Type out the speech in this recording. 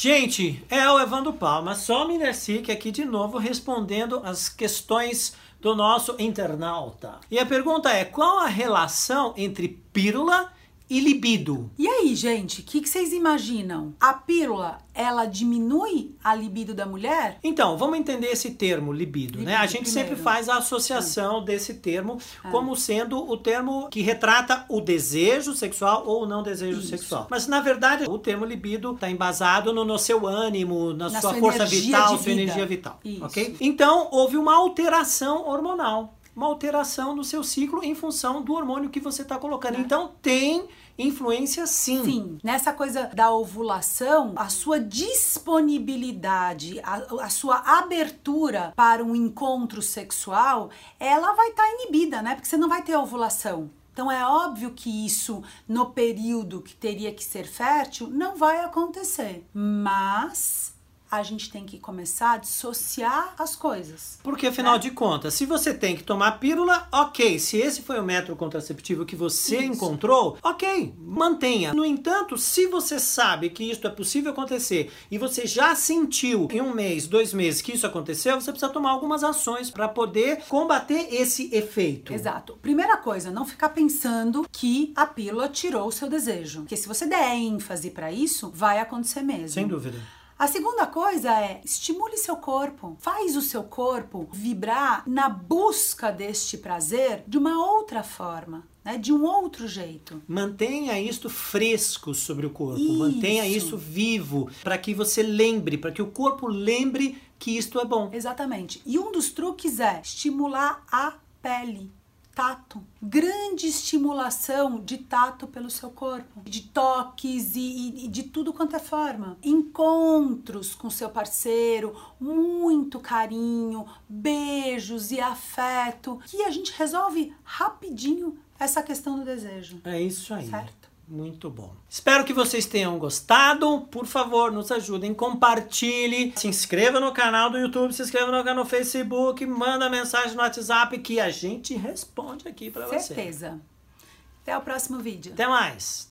Gente, é o Evandro Palma, Sommelier Sikh aqui de novo respondendo as questões do nosso internauta. E a pergunta é: qual a relação entre pílula e libido? E aí, gente, o que, que vocês imaginam? A pílula, ela diminui a libido da mulher? Então, vamos entender esse termo libido, né? A gente primeiro. sempre faz a associação desse termo como sendo o termo que retrata o desejo sexual ou o não desejo Isso. sexual. Mas na verdade, o termo libido está embasado no, no seu ânimo, na, Na sua sua força vital, sua energia vital, Isso. OK? Então, houve uma alteração hormonal. Uma alteração no seu ciclo em função do hormônio que você está colocando. Então, tem influência sim. Sim, nessa coisa da ovulação, a sua disponibilidade, a, a sua abertura para um encontro sexual, ela vai estar inibida, né? Porque você não vai ter ovulação. Então é óbvio que isso, no período que teria que ser fértil, não vai acontecer. Mas a gente tem que começar a dissociar as coisas. Porque afinal Né? de contas, se você tem que tomar pílula, ok. Se esse foi o método contraceptivo que você Isso. encontrou, ok, mantenha. No entanto, se você sabe que isso é possível acontecer e você já sentiu em um mês, dois meses que isso aconteceu, você precisa tomar algumas ações para poder combater esse efeito. Exato. Primeira coisa, não ficar pensando que a pílula tirou o seu desejo. Porque se você der ênfase para isso, vai acontecer mesmo. Sem dúvida. A segunda coisa é estimule seu corpo. Faz o seu corpo vibrar na busca deste prazer de uma outra forma, né? De um outro jeito. Mantenha isto fresco sobre o corpo, Isso. mantenha isso vivo, para que você lembre, para que o corpo lembre que isto é bom. Exatamente. E um dos truques é estimular a pele. Tato. Grande estimulação de tato pelo seu corpo. De toques e, e- de tudo quanto é forma. Encontros com seu parceiro, muito carinho, beijos e afeto. Que a gente resolve rapidinho essa questão do desejo. É isso aí. Certo. Muito bom. Espero que vocês tenham gostado. Por favor, nos ajudem, compartilhe, se inscreva no canal do YouTube, se inscreva no canal no Facebook, manda mensagem no WhatsApp que a gente responde aqui para você. Certeza. Até o próximo vídeo. Até mais.